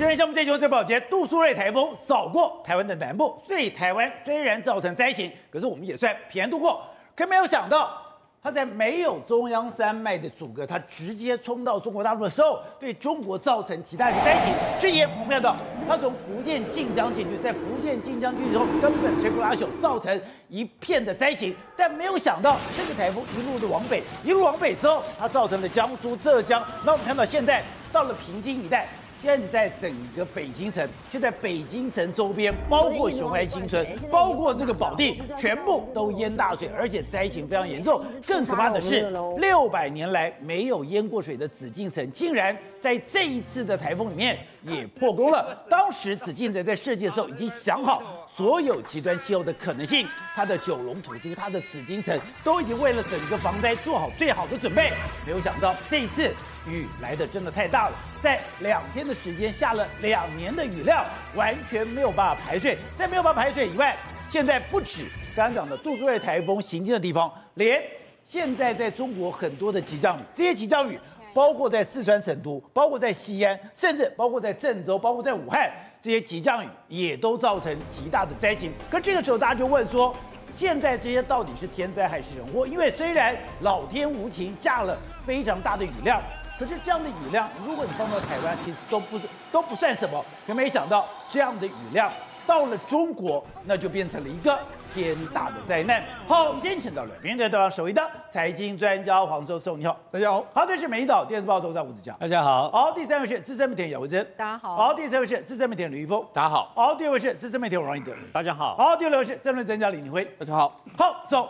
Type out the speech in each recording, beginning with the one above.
今天项目最新最保洁，杜苏芮台风扫过台湾的南部，对台湾虽然造成灾情，可是我们也算平安度过。可没有想到，它在没有中央山脉的阻隔，它直接冲到中国大陆的时候，对中国造成极大的灾情。这也我们看到，它从福建晋江进去，在福建晋江进去之后，根本摧枯拉朽，造成一片的灾情。但没有想到，这个台风一路的往北，一路往北之后，它造成了江苏、浙江。那我们看到现在到了平津一带。现在整个北京城，就在北京城周边，包括雄安新村，包括这个保定，全部都淹大水，而且灾情非常严重。更可怕的是，六百年来没有淹过水的紫禁城，竟然在这一次的台风里面也破功了。当时紫禁城在设计的时候已经想好所有极端气候的可能性，它的九龙吐珠，它的紫禁城都已经为了整个防灾做好最好的准备。没有想到这一次。雨来的真的太大了，在两天的时间下了两年的雨量，完全没有办法排水。在没有办法排水以外，现在不止刚刚讲的杜苏芮台风行经的地方，连现在在中国很多的急降雨，这些急降雨包括在四川成都，包括在西安，甚至包括在郑州，包括在武汉，这些急降雨也都造成极大的灾情。可这个时候大家就问说，现在这些到底是天灾还是人祸？因为虽然老天无情，下了非常大的雨量。可是这样的雨量，如果你放到台湾，其实都不都不算什么。可没想到，这样的雨量到了中国，那就变成了一个天大的灾难。好，我们今天请到了面对对方首位的财经专家黄寿寿，你好，大家好。好，这是美丽岛电视报头上吴子嘉，大家好。好，第三位是资深媒体人姚维珍，大家好。好，第三位是资深媒体人吕玉峰，大家好。好，第二位是资深媒体人王一德，大家好。好，第六位是政论专家李宁辉，大家好。好，走。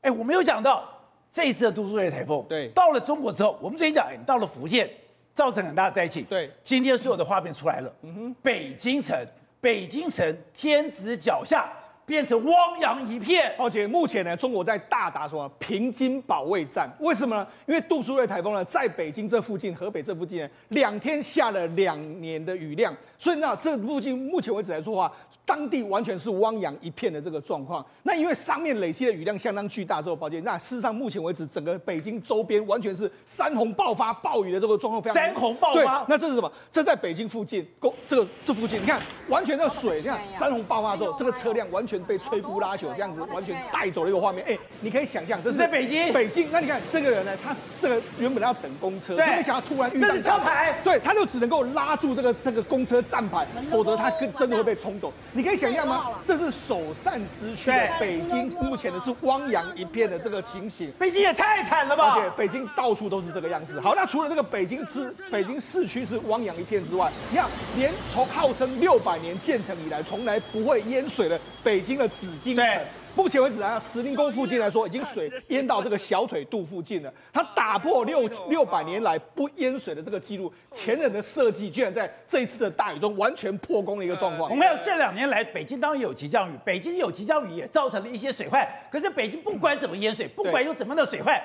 哎，我没有想到。这一次的都苏芮台风，对，到了中国之后，我们最近讲，哎，到了福建，造成很大的灾情。对，今天所有的画面出来了，嗯哼，北京城，北京城天子脚下。变成汪洋一片，而且目前呢，中国在大打什么平津保卫战？为什么呢？因为杜苏芮台风呢，在北京这附近、河北这附近呢，两天下了两年的雨量，所以呢，这附近目前为止来说的话，当地完全是汪洋一片的这个状况。那因为上面累积的雨量相当巨大之后，抱歉，那事实上目前为止，整个北京周边完全是山洪爆发、暴雨的这个状况非常。山洪爆发？那这是什么？这在北京附近，公这个这附近，你看，完全的水，你看山洪爆发之后，这个车辆完全。被摧枯拉朽这样子完全带走了一个画面，哎，你可以想象这是在北京。北京，那你看这个人呢，他这个原本要等公车，就没想到突然遇到车牌，对，他就只能够拉住这个这个公车站牌，否则他更真的会被冲走。你可以想象吗？这是首善之区，北京目前的是汪洋一片的这个情形。北京也太惨了吧！而且北京到处都是这个样子。好，那除了这个北京之北京市区是汪洋一片之外，你看，连从号称六百年建成以来从来不会淹水的北京。的紫禁城，目前为止啊，慈宁宫附近来说，已经水淹到这个小腿肚附近了。它打破六六百年来不淹水的这个记录，前人的设计居然在这一次的大雨中完全破功的一个状况。我们有这两年来，北京当然有急降雨，北京有急降雨也造成了一些水患。可是北京不管怎么淹水，不管有怎么样的水患，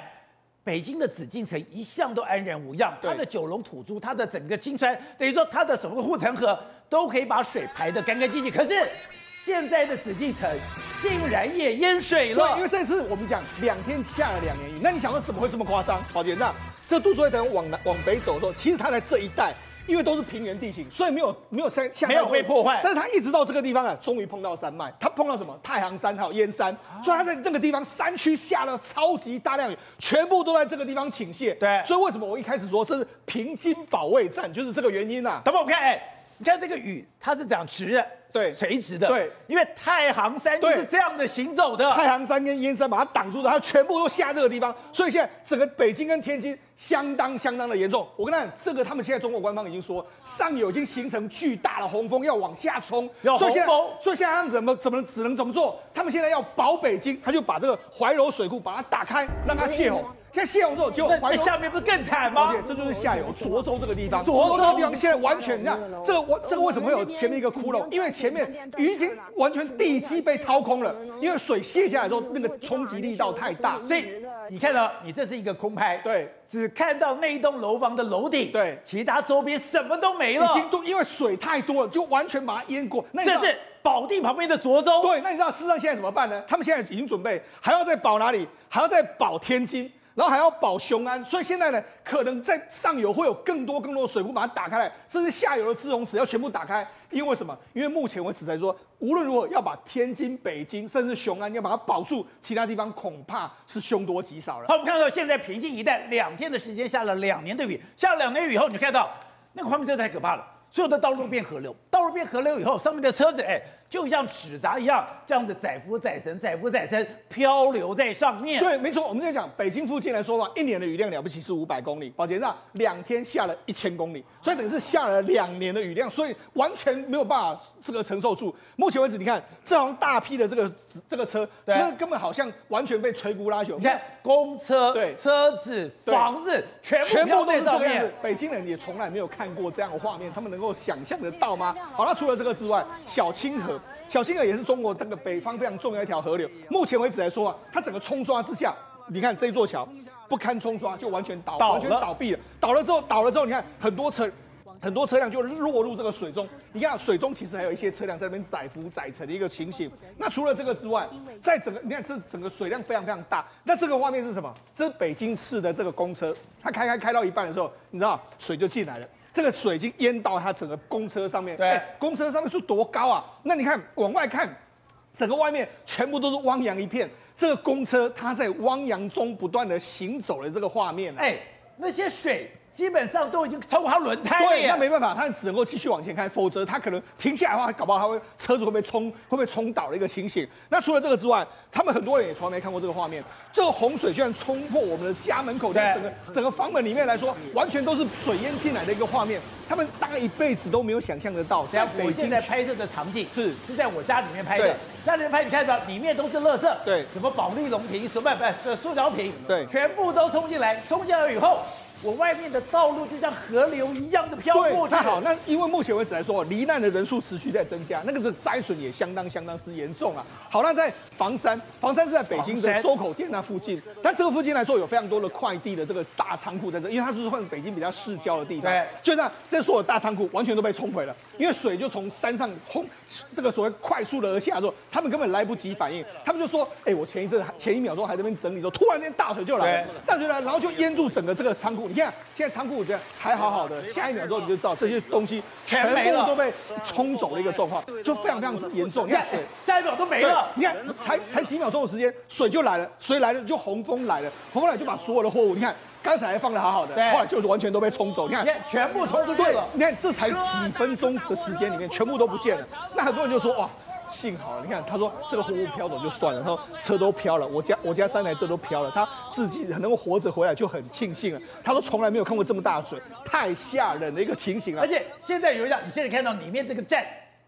北京的紫禁城一向都安然无恙。它的九龙土珠，它的整个青川，等于说它的什么护城河都可以把水排得干干净净。可是。现在的紫禁城竟然也淹水了。对，因为这次我们讲两天下了两年雨，那你想说怎么会这么夸张？宝杰，那这杜苏芮往南往北走的时候，其实它在这一带，因为都是平原地形，所以没有没有山，没有被破坏。但是它一直到这个地方啊，终于碰到山脉，它碰到什么？太行山还有燕山，所以它在那个地方山区下了超级大量雨，全部都在这个地方倾泻。对，所以为什么我一开始说这是平津保卫战，就是这个原因啊。等会我们看，哎，你看这个雨，它是这样直的。对，垂直的。对，因为太行山就是这样子行走的。太行山跟燕山把它挡住的，它全部都下这个地方，所以现在整个北京跟天津相当相当的严重。我跟你讲，这个他们现在中国官方已经说，上游已经形成巨大的洪峰要往下冲，所以现在，所以现在他们怎么怎么只能怎么做？他们现在要保北京，他就把这个怀柔水库把它打开，让它泄洪。现在泄洪之后，结果那下面不是更惨吗？而且这就是下游涿州这个地方，涿州这个地方现在完全，你看这个我这个为什么会有前面一个窟窿？因为前面雨已经完全地基被掏空了，因为水泄下来之后，那个冲击力道太大。所以你看到，你这是一个空拍，对，只看到那一栋楼房的楼顶，对，其他周边什么都没了，已经都因为水太多了，就完全把它淹过。那这是保定旁边的涿州，对，那你知道事实上现在怎么办呢？他们现在已经准备还要再保哪里？还要再保天津。然后还要保雄安，所以现在呢，可能在上游会有更多更多的水库把它打开来，甚至下游的滞洪池要全部打开。因为什么？因为目前为止来说，无论如何要把天津、北京，甚至雄安要把它保住，其他地方恐怕是凶多吉少了。好，我们看到现在平静一带两天的时间下了两年的雨，下了两年雨以后，你看到那个画面真的太可怕了。所有的道路变河流，道路变河流以后，上面的车子哎，就像纸扎一样，这样子载浮载沉，载浮载沉，漂流在上面。对，没错。我们在讲北京附近来说的话，一年的雨量了不起是五百公里，保洁上两天下了一千公里，所以等于是下了两年的雨量，所以完全没有办法这个承受住。目前为止，你看这样大批的这个这个车，对车根本好像完全被摧枯拉朽。你看公车、对车子、房子，全部全部都是这个样子。北京人也从来没有看过这样的画面，他们能够。能够想象得到吗？好，那除了这个之外，小清河，小清河也是中国这个北方非常重要的一条河流。目前为止来说啊，它整个冲刷之下，你看这座桥不堪冲刷，就完全倒，倒了完全倒闭了。倒了之后，倒了之后，你看很多车，很多车辆就落入这个水中。你看水中其实还有一些车辆在那边载浮载沉的一个情形。那除了这个之外，在整个你看这整个水量非常非常大。那这个画面是什么？这是北京市的这个公车，它开开开到一半的时候，你知道水就进来了。这个水已经淹到它整个公车上面，对，公车上面是多高啊？那你看往外看，整个外面全部都是汪洋一片。这个公车它在汪洋中不断的行走的这个画面，哎，那些水。基本上都已经超过它轮胎了，对，那没办法，他只能够继续往前开，否则他可能停下来的话，搞不好他会车子会被冲，会被冲倒的一个情形。那除了这个之外，他们很多人也从来没看过这个画面。这个洪水居然冲破我们的家门口，在整个整个房门里面来说，完全都是水淹进来的一个画面。他们大概一辈子都没有想象得到。在我现在拍摄的场景是是在我家里面拍的，家里面拍，你看到里面都是垃圾，对，什么保利龙瓶，什么不塑胶瓶，对，全部都冲进来，冲进来以后。我外面的道路就像河流一样的飘过去。太好，那因为目前为止来说，罹难的人数持续在增加，那个是灾损也相当相当之严重啊。好，那在房山，房山是在北京的周口店那附近，但这个附近来说有非常多的快递的这个大仓库在这，因为它是算北京比较市郊的地方。对，就这样，这所有大仓库完全都被冲毁了，因为水就从山上轰，这个所谓快速的而下之后，他们根本来不及反应，他们就说，哎、欸，我前一阵前一秒钟还在那边整理，说突然间大水就来了，大水来，然后就淹住整个这个仓库。你看，现在仓库我觉得还好好的，下一秒钟你就知道这些东西全部都被冲走的一个状况，就非常非常之严重。你看水，下一秒都没了。你看，才才几秒钟的时间，水就来了，水来了就洪峰来了，洪峰来就把所有的货物，你看刚才还放的好好的，后来就是完全都被冲走。你看，全部冲出去了。你看这才几分钟的时间里面，全部都不见了。那很多人就说哇。幸好，你看，他说这个货物飘走就算了，他说车都飘了，我家我家三台车都飘了，他自己能够活着回来就很庆幸了。他说从来没有看过这么大的水，太吓人的一个情形了。而且现在有一辆，你现在看到里面这个站，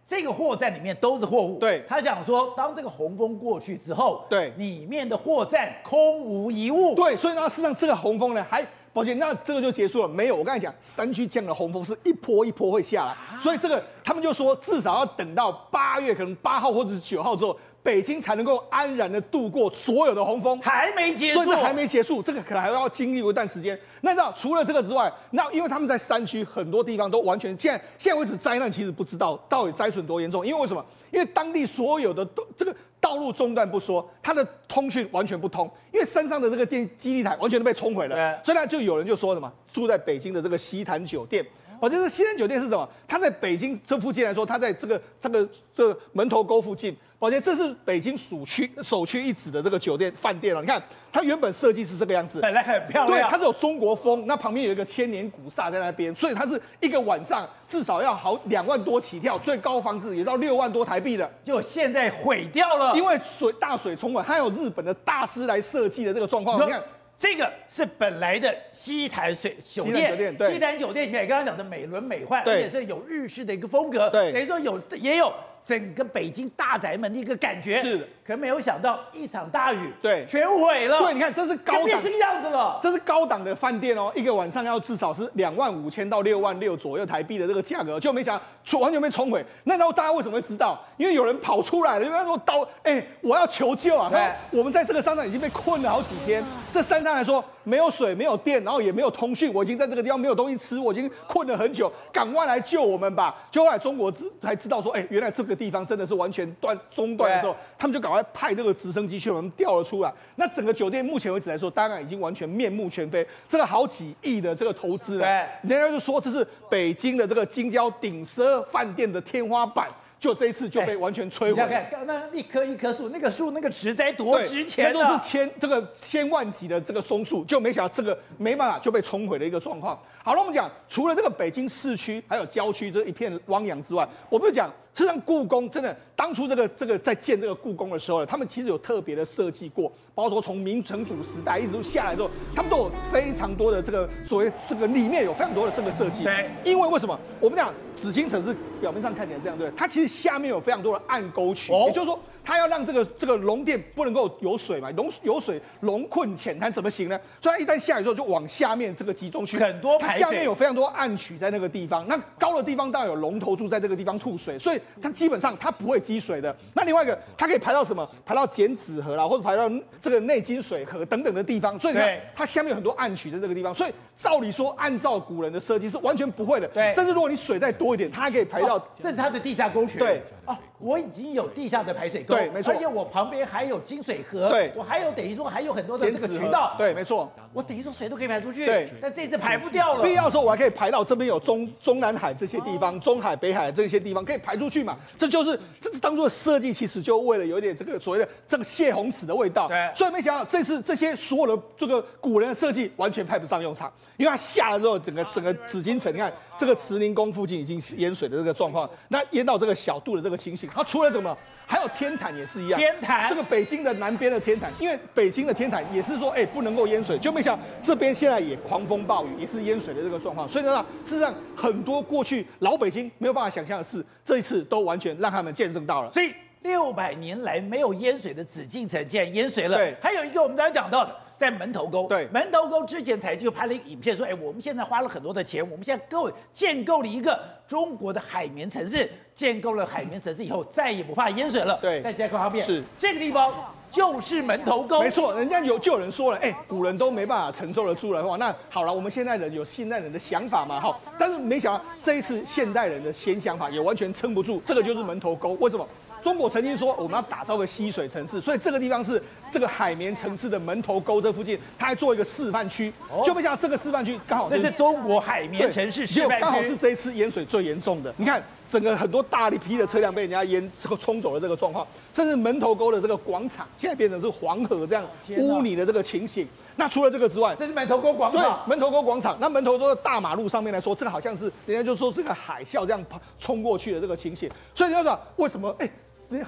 这个货站里面都是货物。对，他想说，当这个洪峰过去之后，对，里面的货站空无一物。对，所以呢，事实上这个洪峰呢还。抱歉，那这个就结束了？没有，我刚才讲山区这样的洪峰是一波一波会下来，所以这个他们就说至少要等到八月，可能八号或者是九号之后，北京才能够安然的度过所有的洪峰。还没结束，所以这还没结束，这个可能还要经历一段时间。那知道除了这个之外，那因为他们在山区很多地方都完全现在现在为止灾难其实不知道到底灾损多严重，因为为什么？因为当地所有的都这个。道路中断不说，它的通讯完全不通，因为山上的这个电基地台完全都被冲毁了。所以呢，就有人就说什么，住在北京的这个西坛酒店，哦，就是西坛酒店是什么？它在北京这附近来说，它在这个这个这个门头沟附近。宝杰，这是北京首屈首屈一指的这个酒店饭店了。你看，它原本设计是这个样子，本来很漂亮，对，它是有中国风。那旁边有一个千年古刹在那边，所以它是一个晚上至少要好两万多起跳，最高房子也到六万多台币的。就现在毁掉了，因为水大水冲了，还有日本的大师来设计的这个状况。你看，这个是本来的西坛水酒店，西坛酒店，西坛酒店里面刚刚讲的美轮美奂，对而且是有日式的一个风格，对，等于说有也有。整个北京大宅门的一个感觉是的，可没有想到一场大雨，对，全毁了。对，你看这是高档，变这个样子了。这是高档的饭店哦，一个晚上要至少是两万五千到六万六左右台币的这个价格，就没想到完全被冲毁。那时候大家为什么会知道？因为有人跑出来了，因为他说刀，哎，我要求救啊！对，我们在这个商场已经被困了好几天。这山上来说，没有水，没有电，然后也没有通讯，我已经在这个地方没有东西吃，我已经困了很久，赶快来救我们吧！就后来中国知才知道说，哎，原来这个地方真的是完全断中断的时候，他们就赶快派这个直升机去我们调了出来。那整个酒店目前为止来说，当然已经完全面目全非，这个好几亿的这个投资了，人家就说这是北京的这个京郊顶奢饭店的天花板。就这一次就被完全摧毁。你看，那一棵一棵树，那个树那个植栽多值钱啊！那都是千这个千万级的这个松树，就没想到这个没办法就被冲毁的一个状况。好了，我们讲除了这个北京市区还有郊区这一片汪洋之外，我们就讲。实际上，故宫真的当初这个这个在建这个故宫的时候呢，他们其实有特别的设计过，包括说从明成祖时代一直都下来之后，他们都有非常多的这个所谓这个里面有非常多的这个设计。对，因为为什么？我们讲紫禁城是表面上看起来这样，对，它其实下面有非常多的暗沟渠，也就是说。他要让这个这个龙殿不能够有水嘛，龙有水龙困浅滩怎么行呢？所以它一旦下雨之后就往下面这个集中区，很多排水，下面有非常多暗渠在那个地方。那高的地方当然有龙头柱在这个地方吐水，所以它基本上它不会积水的。那另外一个，它可以排到什么？排到剪纸河啦，或者排到这个内金水河等等的地方。所以你看，它下面有很多暗渠在这个地方。所以照理说，按照古人的设计是完全不会的。对，甚至如果你水再多一点，它还可以排到。哦，这是它的地下沟渠。对。哦，我已经有地下的排水沟，对，没错，而且我旁边还有金水河，对，我还有等于说还有很多的这个渠道，对，没错，我等于说水都可以排出去，对，但这次排不掉了。必要的时候我还可以排到这边有中中南海这些地方，中海、北海这些地方可以排出去嘛？这就是这是当初的设计，其实就为了有点这个所谓的这个泄洪池的味道，对。所以没想到这次这些所有的这个古人的设计完全派不上用场，因为它下了之后，整个整个紫禁城，你看这个慈宁宫附近已经是淹水的这个状况，那淹到这个小肚的这个情形，它除了。什么？还有天坛也是一样。天坛，这个北京的南边的天坛，因为北京的天坛也是说，哎，不能够淹水，就没想到这边现在也狂风暴雨，也是淹水的这个状况。所以呢，事实上很多过去老北京没有办法想象的事，这一次都完全让他们见证到了。所以六百年来没有淹水的紫禁城竟然淹水了。对，还有一个我们刚才讲到的。在门头沟，对，门头沟之前才就拍了一个影片，说，哎，我们现在花了很多的钱，我们现在各位建构了一个中国的海绵城市，建构了海绵城市以后，再也不怕淹水了。对，再加个方便，是。这个地方就是门头沟，没错，人家有就有人说了，哎，古人都没办法承受得住的话，那好了，我们现代人有现代人的想法嘛，哈，但是没想到这一次现代人的新想法也完全撑不住，这个就是门头沟，为什么？中国曾经说我们要打造个吸水城市，所以这个地方是这个海绵城市的门头沟这附近，它还做一个示范区，就没想到这个示范区刚好这是中国海绵城市示范区，刚好是这一次淹水最严重的。你看，整个很多大力批的车辆被人家淹这个冲走了这个状况，甚至门头沟的这个广场现在变成是黄河这样污泥的这个情形。那除了这个之外，这是门头沟广场，对，门头沟广场。那门头沟的大马路上面来说，这个好像是人家就说是个海啸这样冲过去的这个情形。所以你要知道为什么？哎。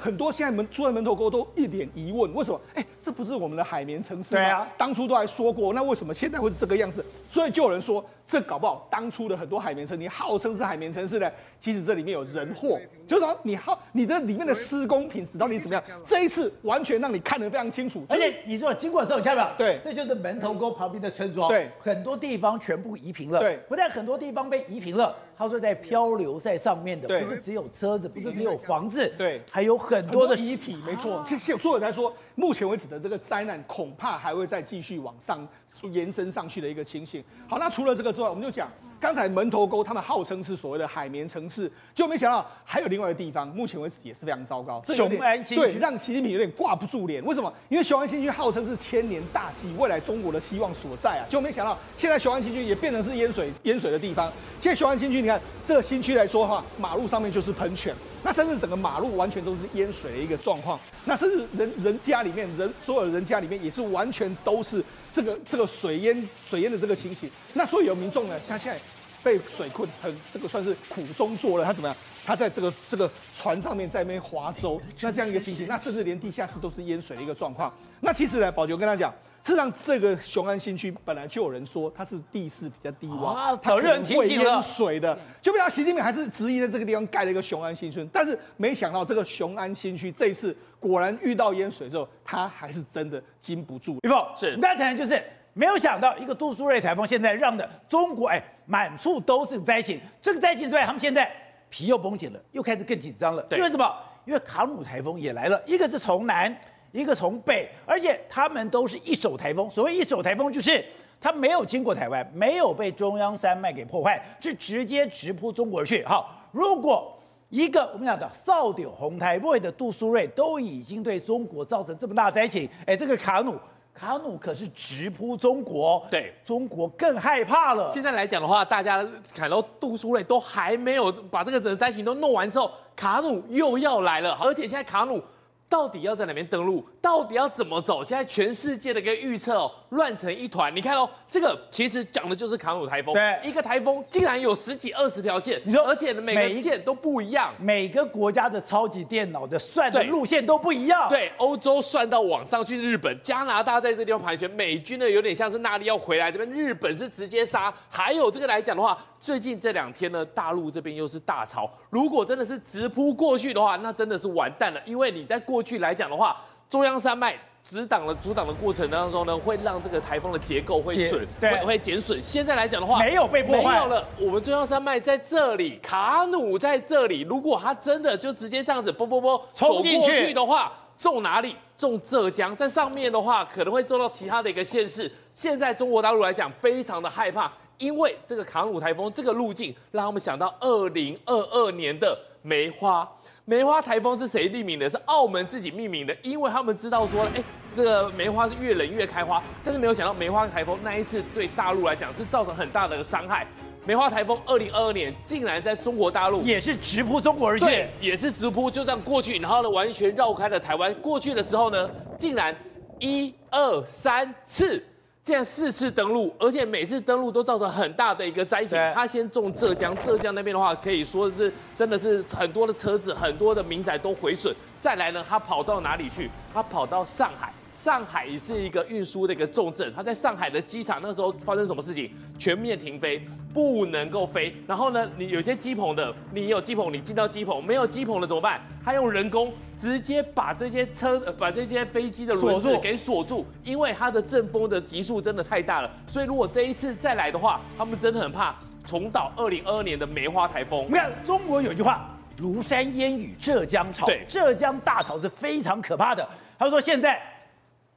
很多现在门出来门头沟都一脸疑问，为什么？哎，这不是我们的海绵城市吗？对啊，当初都还说过，那为什么现在会是这个样子？所以就有人说，这搞不好当初的很多海绵城，你号称是海绵城市的，其实这里面有人祸，就是说你好，你的里面的施工品质到底怎么样？这一次完全让你看得非常清楚。而且你说经过的时候，你看到没有？对，这就是门头沟旁边的村庄，对，很多地方全部移平了，对，不但很多地方被移平了。他说在漂流在上面的，不是只有车子，不是只有房子，对，还有很多的遗体，没错。其实所有人来说，目前为止的这个灾难恐怕还会再继续往上延伸上去的一个情形。好，那除了这个我们就讲。刚才门头沟他们号称是所谓的海绵城市，就没想到还有另外一个地方，目前为止也是非常糟糕。雄安新区对，让习近平有点挂不住脸。为什么？因为雄安新区号称是千年大计，未来中国的希望所在啊，就没想到现在雄安新区也变成是淹水淹水的地方。现在雄安新区，你看这个新区来说的话，马路上面就是喷泉，那甚至整个马路完全都是淹水的一个状况。那甚至人人家里面人所有人家里面也是完全都是这个这个水淹水淹的这个情形。那所以有民众呢，像现在。被水困，很这个算是苦中作乐。他怎么样？他在这个这个船上面在那边划舟，那这样一个情形，那甚至连地下室都是淹水的一个状况。那其实呢，宝杰跟他讲，事实上这个雄安新区本来就有人说它是地势比较低洼，它可能会淹水的。就比方习近平还是执意在这个地方盖了一个雄安新村，但是没想到这个雄安新区这一次果然遇到淹水之后，他还是真的经不住。玉凤是，刚才就是。没有想到一个杜苏芮台风现在让的中国哎满处都是灾情，这个灾情之外，他们现在皮又绷紧了，又开始更紧张了。对因为什么？因为卡努台风也来了，一个是从南，一个从北，而且他们都是一手台风。所谓一手台风，就是它没有经过台湾，没有被中央山脉给破坏，是直接直扑中国而去。好，如果一个我们讲的扫顶红台位的杜苏芮都已经对中国造成这么大灾情，哎，这个卡努。卡努可是直扑中国，对中国更害怕了。现在来讲的话，大家看到杜苏芮都还没有把这个整个灾情都弄完之后，卡努又要来了，而且现在卡努。到底要在哪边登陆？到底要怎么走？现在全世界的一个预测哦，乱成一团。你看哦，这个其实讲的就是卡努台风。对，一个台风竟然有十几二十条线，你说，而且每个线都不一样，每个国家的超级电脑的算的路线都不一样。对，欧洲算到往上去，日本、加拿大在这地方盘旋，美军呢有点像是纳利要回来这边，日本是直接杀。还有这个来讲的话，最近这两天呢，大陆这边又是大潮，如果真的是直扑过去的话，那真的是完蛋了，因为你在过。过去来讲的话，中央山脉阻挡了阻挡的过程当中呢，会让这个台风的结构会损，会会减损。现在来讲的话，没有被破坏，没有了。我们中央山脉在这里，卡努在这里。如果它真的就直接这样子，啵啵啵冲进去的话，中哪里？中浙江，在上面的话可能会中到其他的一个县市。现在中国大陆来讲非常的害怕，因为这个卡努台风这个路径，让他们想到二零二二年的梅花。梅花台风是谁命名的？是澳门自己命名的，因为他们知道说，哎，这个梅花是越冷越开花，但是没有想到梅花台风那一次对大陆来讲是造成很大的伤害。梅花台风二零二二年竟然在中国大陆也是直扑中国而去，也是直扑，就这样过去，然后呢，完全绕开了台湾。过去的时候呢，竟然一二三次。现在四次登陆，而且每次登陆都造成很大的一个灾情。他先中浙江，浙江那边的话可以说是真的是很多的车子、很多的民宅都毁损。再来呢，他跑到哪里去？他跑到上海。上海也是一个运输的一个重镇，它在上海的机场那时候发生什么事情？全面停飞，不能够飞。然后呢，你有些机棚的，你有机棚，你进到机棚，没有机棚的怎么办？他用人工直接把这些车、把这些飞机的轮子给锁住，因为它的阵风的级数真的太大了。所以如果这一次再来的话，他们真的很怕重蹈二零二二年的梅花台风。你看，中国有一句话：“庐山烟雨浙江潮”，对，浙江大潮是非常可怕的。他说现在。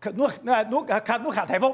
卡努那努卡卡努卡台风，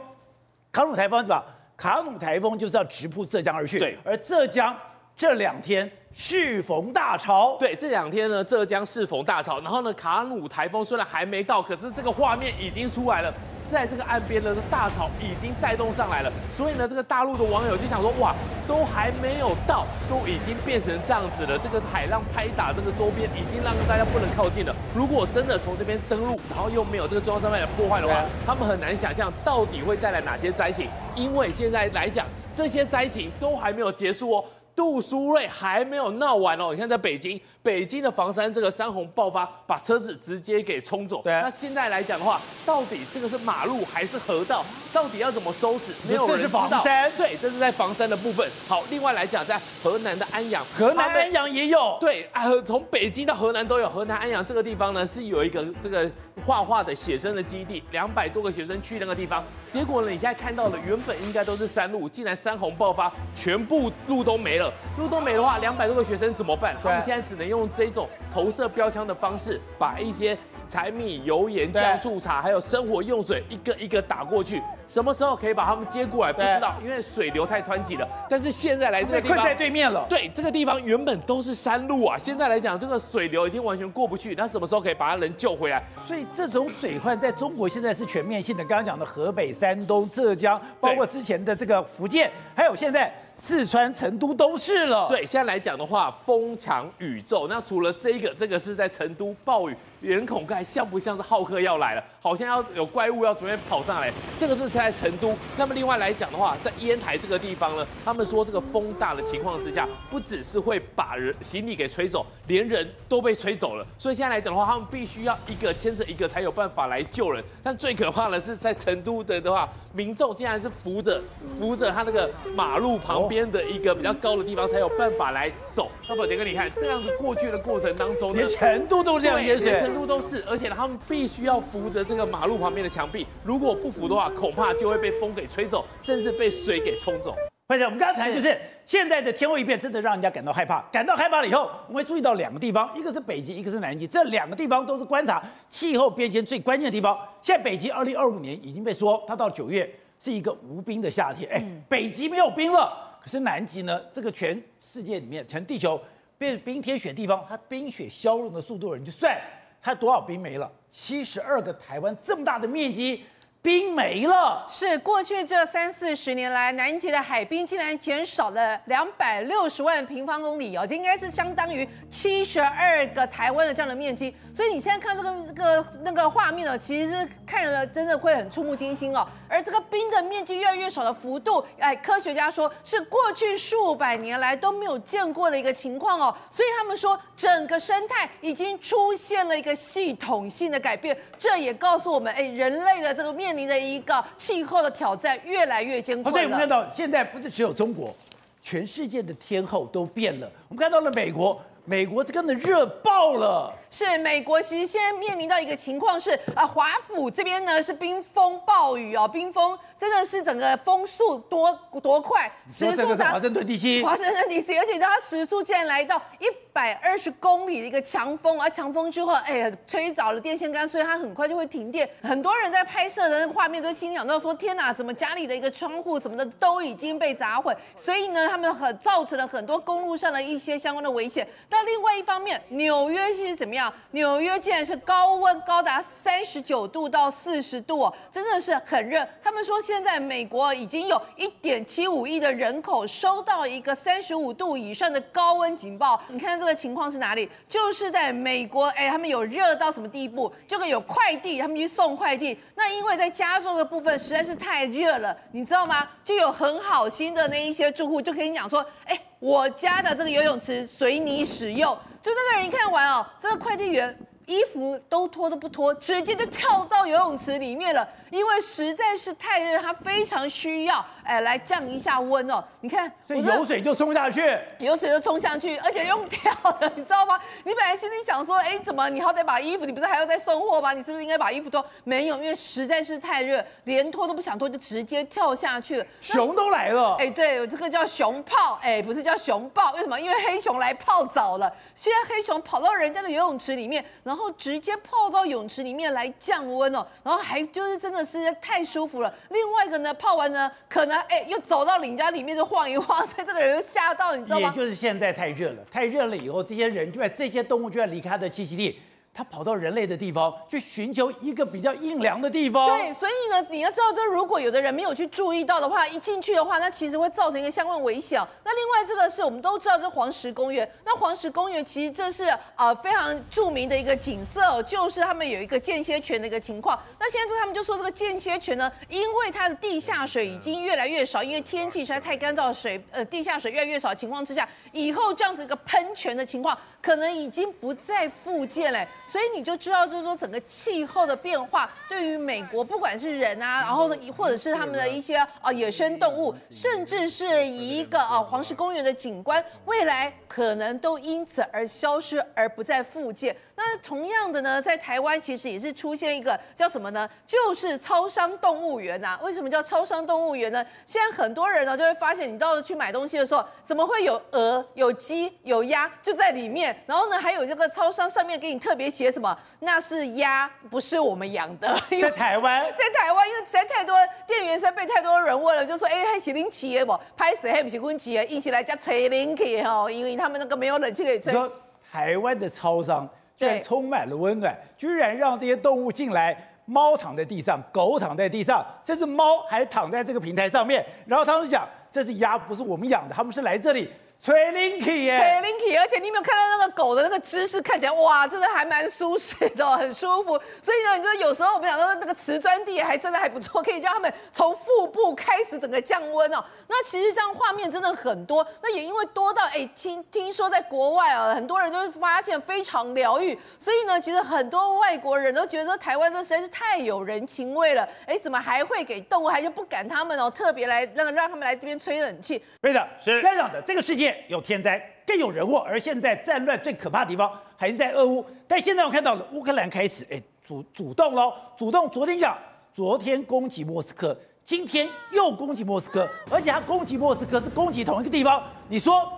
卡努台风是吧？卡努台风就是要直扑浙江而去。对，而浙江这两天适逢大潮。对，这两天呢，浙江适逢大潮。然后呢，卡努台风虽然还没到，可是这个画面已经出来了。在这个岸边的大潮已经带动上来了，所以呢，这个大陆的网友就想说，哇，都还没有到，都已经变成这样子了，这个海浪拍打这个周边，已经让大家不能靠近了。如果真的从这边登陆，然后又没有这个中央山脉的破坏的话，他们很难想象到底会带来哪些灾情，因为现在来讲，这些灾情都还没有结束哦。杜苏芮还没有闹完哦，你看在北京，北京的房山这个山洪爆发，把车子直接给冲走。对啊，那现在来讲的话，到底这个是马路还是河道？到底要怎么收拾？没有人知道。这是房山，对，这是在房山的部分。好，另外来讲，在河南的安阳，河南安阳也有。对啊，从北京到河南都有。河南安阳这个地方呢，是有一个这个画画的写生的基地，两百多个学生去那个地方。结果呢，你现在看到了原本应该都是山路，竟然山洪爆发，全部路都没了。路都没的话，两百多个学生怎么办？他们现在只能用这种投射标枪的方式，把一些柴米油盐酱醋茶，还有生活用水一个一个打过去。什么时候可以把他们接过来？不知道，因为水流太湍急了。但是现在来这个地方，困在对面了。对，这个地方原本都是山路啊，现在来讲，这个水流已经完全过不去。那什么时候可以把他人救回来？所以这种水患在中国现在是全面性的。刚刚讲的河北、山东、浙江，包括之前的这个福建，还有现在。四川成都都是了。对，现在来讲的话，风强雨骤。那除了这个，这个是在成都暴雨，人孔盖像不像是浩克要来了？好像要有怪物要准备跑上来。这个是在成都。那么另外来讲的话，在烟台这个地方呢，他们说这个风大的情况之下，不只是会把人行李给吹走，连人都被吹走了。所以现在来讲的话，他们必须要一个牵着一个才有办法来救人。但最可怕的是在成都的的话，民众竟然是扶着扶着他那个马路旁。边的一个比较高的地方才有办法来走。那么杰哥，你看这样子过去的过程当中呢，连成都都这样淹水，连成都都是，而且他们必须要扶着这个马路旁边的墙壁，如果不扶的话，恐怕就会被风给吹走，甚至被水给冲走。快点我们刚才就是现在的天候异变，真的让人家感到害怕。感到害怕了以后，我们会注意到两个地方，一个是北极，一个是南极，这两个地方都是观察气候变迁最关键的地方。现在北极，二零二五年已经被说，它到九月。是一个无冰的夏天。哎，北极没有冰了，可是南极呢？这个全世界里面，全地球变冰天雪地方，它冰雪消融的速度，人就算他多少兵没了，七十二个台湾这么大的面积。冰没了，是过去这三四十年来，南极的海冰竟然减少了两百六十万平方公里哦，这应该是相当于七十二个台湾的这样的面积。所以你现在看这个这个那个画面呢，其实是看了真的会很触目惊心哦。而这个冰的面积越来越少的幅度，哎，科学家说是过去数百年来都没有见过的一个情况哦。所以他们说整个生态已经出现了一个系统性的改变，这也告诉我们，哎，人类的这个面。面临的一个气候的挑战越来越艰苦了。所以我们看到，现在不是只有中国，全世界的天候都变了。我们看到了美国，美国这个的热爆了。是美国，其实现在面临到一个情况是，啊，华府这边呢是冰风暴雨哦，冰风真的是整个风速多多快，时速在华盛顿地区，华盛顿地区，而且它时速竟然来到一百二十公里的一个强风，而强风之后，哎呀，吹倒了电线杆，所以它很快就会停电。很多人在拍摄的那个画面都心想到说，天哪，怎么家里的一个窗户什么的都已经被砸毁？所以呢，他们很造成了很多公路上的一些相关的危险。但另外一方面，纽约是怎么样？纽约竟然是高温高达三十九度到四十度哦，真的是很热。他们说现在美国已经有一点七五亿的人口收到一个三十五度以上的高温警报。你看这个情况是哪里？就是在美国，哎，他们有热到什么地步？这个有快递，他们去送快递。那因为在加州的部分实在是太热了，你知道吗？就有很好心的那一些住户就跟你讲说，哎，我家的这个游泳池随你使用。就那个人一看完哦，这个快递员衣服都脱都不脱，直接就跳到游泳池里面了。因为实在是太热，它非常需要哎来降一下温哦。你看，所以有水就冲下去，有水就冲下去，而且用跳的，你知道吗？你本来心里想说，哎，怎么你好歹把衣服，你不是还要再送货吗？你是不是应该把衣服脱？没有，因为实在是太热，连脱都不想脱，就直接跳下去了。熊都来了，哎，对，这个叫熊泡，哎，不是叫熊抱，为什么？因为黑熊来泡澡了。现在黑熊跑到人家的游泳池里面，然后然后直接泡到泳池里面来降温哦，然后还就是真的。是太舒服了。另外一个呢，泡完呢，可能哎又走到领家里面就晃一晃，所以这个人就吓到，你知道吗？也就是现在太热了，太热了以后，这些人就在这些动物就要离开它的栖息地。他跑到人类的地方去寻求一个比较阴凉的地方。对，所以呢，你要知道，这如果有的人没有去注意到的话，一进去的话，那其实会造成一个相关危险。那另外这个是我们都知道，这黄石公园。那黄石公园其实这是啊、呃、非常著名的一个景色哦，就是他们有一个间歇泉的一个情况。那现在他们就说这个间歇泉呢，因为它的地下水已经越来越少，因为天气实在太干燥，水呃地下水越来越少的情况之下，以后这样子一个喷泉的情况可能已经不再复建嘞。所以你就知道，就是说整个气候的变化，对于美国不管是人啊，然后或者是他们的一些啊野生动物，甚至是一个啊黄石公园的景观，未来可能都因此而消失而不再复见。那同样的呢，在台湾其实也是出现一个叫什么呢？就是超商动物园呐。为什么叫超商动物园呢？现在很多人呢就会发现，你到去买东西的时候，怎么会有鹅、有鸡、有鸭就在里面？然后呢，还有这个超商上面给你特别写什么？那是鸭，不是我们养的。在台湾，在台湾，因为实在太多店员，实在被太多人问了，就说：“哎、欸，还是恁企业不？拍死还不是阮企业，一起来加吹冷气哈，因为他们那个没有冷气可以吹。”说台湾的超商居然充满了温暖，居然让这些动物进来，猫躺在地上，狗躺在地上，甚至猫还躺在这个平台上面。然后他们想，这是鸭，不是我们养的，他们是来这里。吹冷气耶，吹冷气，而且你有没有看到那个狗的那个姿势，看起来哇，真的还蛮舒适的，很舒服。所以呢，你知道有时候我们讲说那个瓷砖地还真的还不错，可以让他们从腹部开始整个降温哦。那其实这样画面真的很多，那也因为多到哎，听听说在国外啊，很多人都发现非常疗愈。所以呢，其实很多外国人都觉得说台湾这实在是太有人情味了。哎，怎么还会给动物，还就不赶他们哦，特别来让让他们来这边吹冷气？对的，是这样的，这个世界。有天灾，更有人祸。而现在战乱最可怕的地方还是在俄乌。但现在我看到了乌克兰开始，哎，主主动喽，主动。昨天讲，昨天攻击莫斯科，今天又攻击莫斯科，而且他攻击莫斯科是攻击同一个地方。你说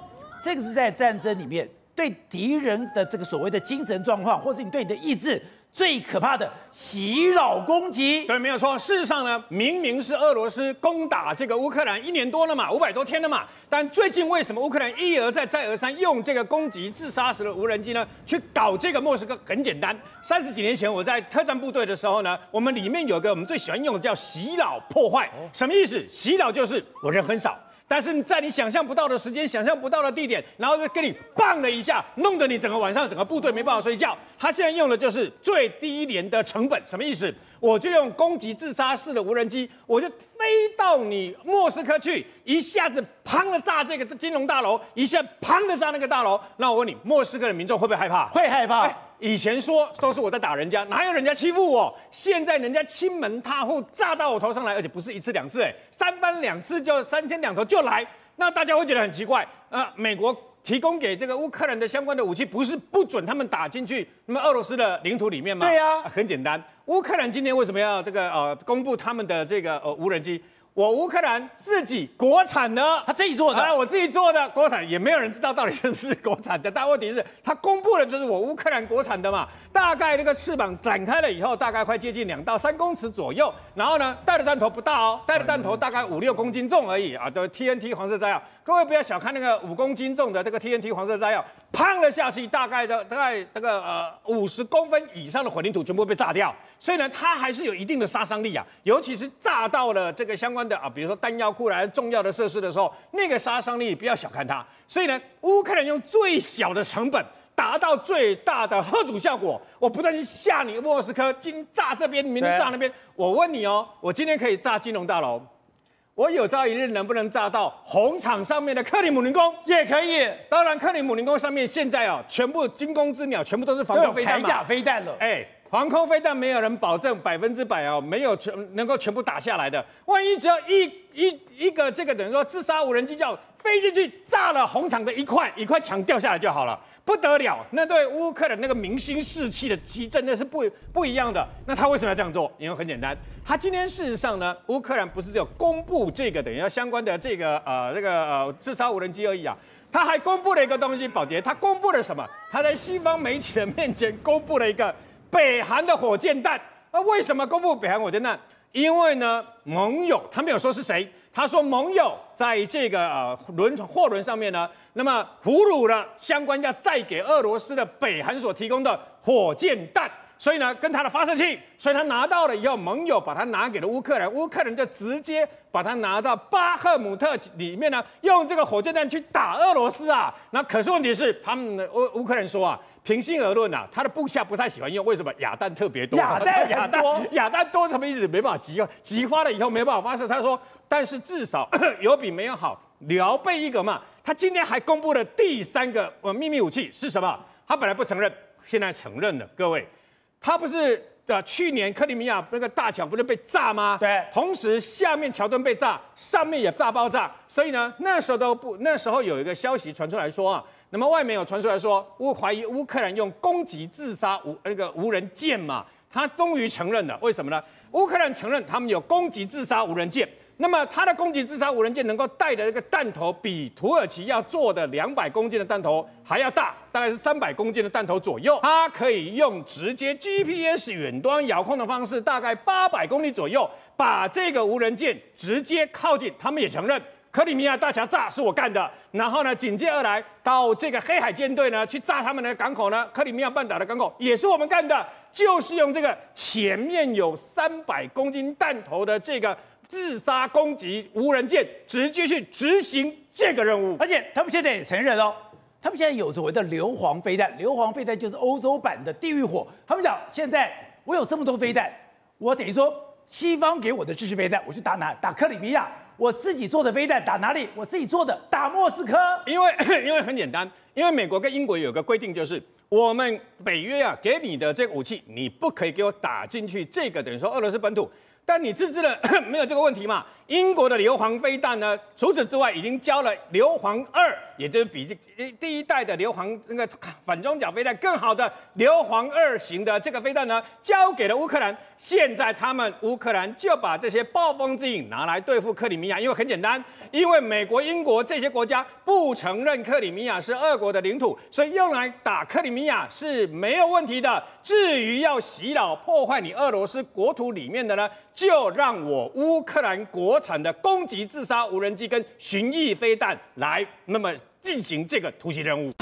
这个是在战争里面？对敌人的这个所谓的精神状况，或者你对你的意志。最可怕的袭扰攻击，对，没有错。事实上呢，明明是俄罗斯攻打这个乌克兰一年多了嘛，五百多天了嘛。但最近为什么乌克兰一而再再而三用这个攻击自杀式的无人机呢？去搞这个莫斯科？很简单，三十几年前我在特战部队的时候呢，我们里面有个我们最喜欢用的叫袭扰破坏，什么意思？袭扰就是我人很少。但是在你想象不到的时间、想象不到的地点，然后就跟你棒了一下，弄得你整个晚上整个部队没办法睡觉。他现在用的就是最低廉的成本，什么意思？我就用攻击自杀式的无人机，我就飞到你莫斯科去，一下子砰的炸这个金融大楼，一下砰的炸那个大楼。那我问你，莫斯科的民众会不会害怕？会害怕。哎以前说都是我在打人家，哪有人家欺负我？现在人家侵门踏户，炸到我头上来，而且不是一次两次，哎，三番两次就三天两头就来，那大家会觉得很奇怪。呃，美国提供给这个乌克兰的相关的武器，不是不准他们打进去那么俄罗斯的领土里面吗？对呀、啊啊，很简单，乌克兰今天为什么要这个呃公布他们的这个呃无人机？我乌克兰自己国产的，他自己做的，啊，我自己做的国产，也没有人知道到底是不是国产的。但问题是，他公布的就是我乌克兰国产的嘛。大概那个翅膀展开了以后，大概快接近两到三公尺左右。然后呢，带的弹头不大哦，带的弹头大概五六公斤重而已啊，就 TNT 黄色炸药。各位不要小看那个五公斤重的这个 TNT 黄色炸药，砰了下去，大概的大概那个呃五十公分以上的混凝土全部被炸掉。所以呢，它还是有一定的杀伤力啊，尤其是炸到了这个相关的啊，比如说弹药库来重要的设施的时候，那个杀伤力不要小看它。所以呢，乌克兰用最小的成本达到最大的吓阻效果。我不断去吓你莫斯科，今炸这边，明天炸那边。我问你哦，我今天可以炸金融大楼，我有朝一日能不能炸到红场上面的克里姆林宫？也可以。当然，克里姆林宫上面现在啊，全部惊弓之鸟，全部都是防空飞弹嘛，铠甲飞弹了。哎。防空飞弹没有人保证百分之百哦，没有全能够全部打下来的。万一只要一一一个这个等于说自杀无人机叫飞进去炸了红场的一块一块墙掉下来就好了，不得了！那对乌克兰那个民心士气的提振那是不不一样的。那他为什么要这样做？因为很简单，他今天事实上呢，乌克兰不是只有公布这个等于说相关的这个呃这个呃自杀无人机而已啊，他还公布了一个东西，宝杰，他公布了什么？他在西方媒体的面前公布了一个。北韩的火箭弹，那为什么公布北韩？火箭弹？因为呢，盟友他没有说是谁，他说盟友在这个呃轮货轮上面呢，那么俘虏了相关要再给俄罗斯的北韩所提供的火箭弹，所以呢，跟他的发射器，所以他拿到了以后，盟友把他拿给了乌克兰，乌克兰就直接把他拿到巴赫姆特里面呢，用这个火箭弹去打俄罗斯啊。那可是问题是，他们的乌乌克兰说啊。平心而论啊，他的部下不太喜欢用，为什么？哑弹特别多，哑弹哑弹哑弹多什么意思？没办法集集发了以后没办法发射。他说，但是至少 有比没有好，聊备一个嘛。他今天还公布了第三个呃秘密武器是什么？他本来不承认，现在承认了。各位，他不是的，去年克里米亚那个大桥不是被炸吗？对，同时下面桥墩被炸，上面也大爆炸，所以呢，那时候都不，那时候有一个消息传出来说啊。那么外面有传出来说，乌怀疑乌克兰用攻击自杀无那个无人舰嘛，他终于承认了，为什么呢？乌克兰承认他们有攻击自杀无人舰，那么他的攻击自杀无人舰能够带的这个弹头比土耳其要做的两百公斤的弹头还要大，大概是三百公斤的弹头左右，它可以用直接 GPS 远端遥控的方式，大概八百公里左右，把这个无人舰直接靠近，他们也承认。克里米亚大桥炸是我干的，然后呢，紧接而来到这个黑海舰队呢，去炸他们的港口呢，克里米亚半岛的港口也是我们干的，就是用这个前面有三百公斤弹头的这个自杀攻击无人舰，直接去执行这个任务。而且他们现在也承认哦，他们现在有所谓的硫磺飞弹，硫磺飞弹就是欧洲版的地狱火。他们讲现在我有这么多飞弹，我等于说西方给我的支持飞弹，我去打哪？打克里米亚。我自己做的飞弹打哪里？我自己做的打莫斯科。因为 因为很简单，因为美国跟英国有个规定，就是我们北约啊给你的这个武器，你不可以给我打进去这个等于说俄罗斯本土。但你自制了 没有这个问题嘛？英国的硫磺飞弹呢？除此之外，已经交了硫磺二，也就是比这第一代的硫磺那个反装甲飞弹更好的硫磺二型的这个飞弹呢，交给了乌克兰。现在他们乌克兰就把这些暴风之影拿来对付克里米亚，因为很简单，因为美国、英国这些国家不承认克里米亚是俄国的领土，所以用来打克里米亚是没有问题的。至于要洗脑、破坏你俄罗斯国土里面的呢，就让我乌克兰国产的攻击自杀无人机跟巡弋飞弹来，那么进行这个突袭任务。